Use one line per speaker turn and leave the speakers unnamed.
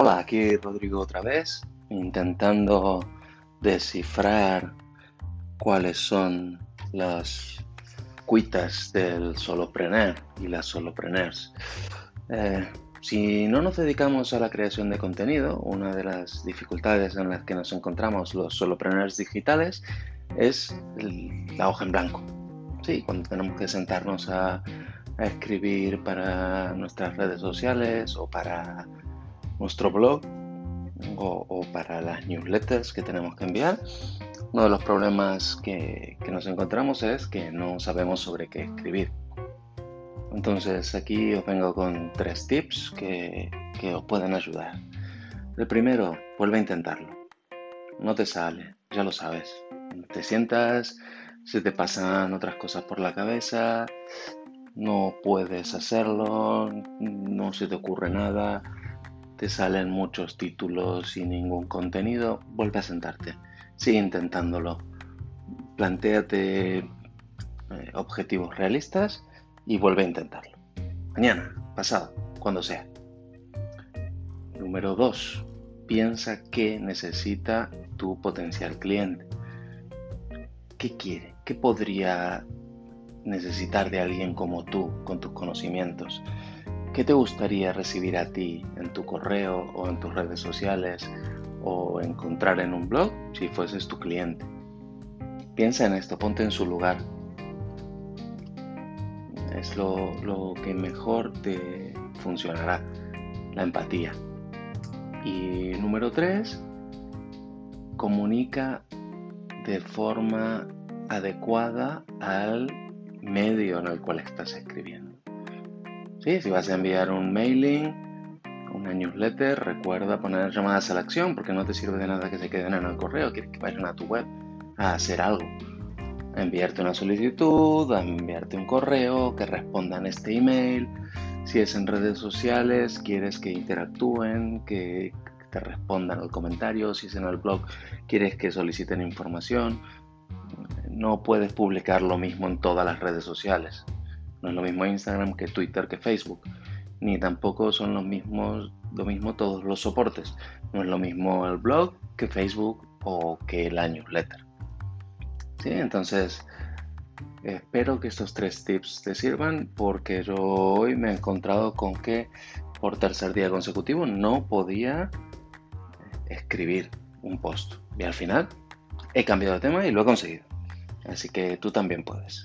Hola, aquí Rodrigo otra vez, intentando descifrar cuáles son las cuitas del solopreneur y las solopreneurs. Eh, si no nos dedicamos a la creación de contenido, una de las dificultades en las que nos encontramos los solopreneurs digitales es la hoja en blanco. Sí, cuando tenemos que sentarnos a escribir para nuestras redes sociales o para nuestro blog o, para las newsletters que tenemos que enviar, uno de los problemas que, nos encontramos es que no sabemos sobre qué escribir. Entonces aquí os vengo con tres tips que, que os pueden ayudar. El primero, vuelve a intentarlo. No te sale, ya lo sabes. Te sientas, se te pasan otras cosas por la cabeza, no puedes hacerlo, no se te ocurre nada, te salen muchos títulos y ningún contenido, vuelve a sentarte, sigue intentándolo, plantéate eh, objetivos realistas y vuelve a intentarlo. Mañana, pasado, cuando sea. Número 2. Piensa qué necesita tu potencial cliente. ¿Qué quiere? ¿Qué podría necesitar de alguien como tú, con tus conocimientos? ¿Qué te gustaría recibir a ti en tu correo o en tus redes sociales o encontrar en un blog si fueses tu cliente? Piensa en esto, ponte en su lugar. Es lo, lo que mejor te funcionará, la empatía. Y número tres, comunica de forma adecuada al medio en el cual estás escribiendo. Si vas a enviar un mailing, una newsletter, recuerda poner llamadas a la acción porque no te sirve de nada que se queden en el correo, quieres que vayan a tu web a hacer algo. A enviarte una solicitud, a enviarte un correo, que respondan este email. Si es en redes sociales, quieres que interactúen, que te respondan al comentario. Si es en el blog, quieres que soliciten información. No puedes publicar lo mismo en todas las redes sociales. No es lo mismo Instagram que Twitter que Facebook, ni tampoco son los mismos, lo mismo todos los soportes. No es lo mismo el blog que Facebook o que la newsletter. ¿Sí? Entonces, espero que estos tres tips te sirvan porque yo hoy me he encontrado con que por tercer día consecutivo no podía escribir un post. Y al final he cambiado de tema y lo he conseguido. Así que tú también puedes.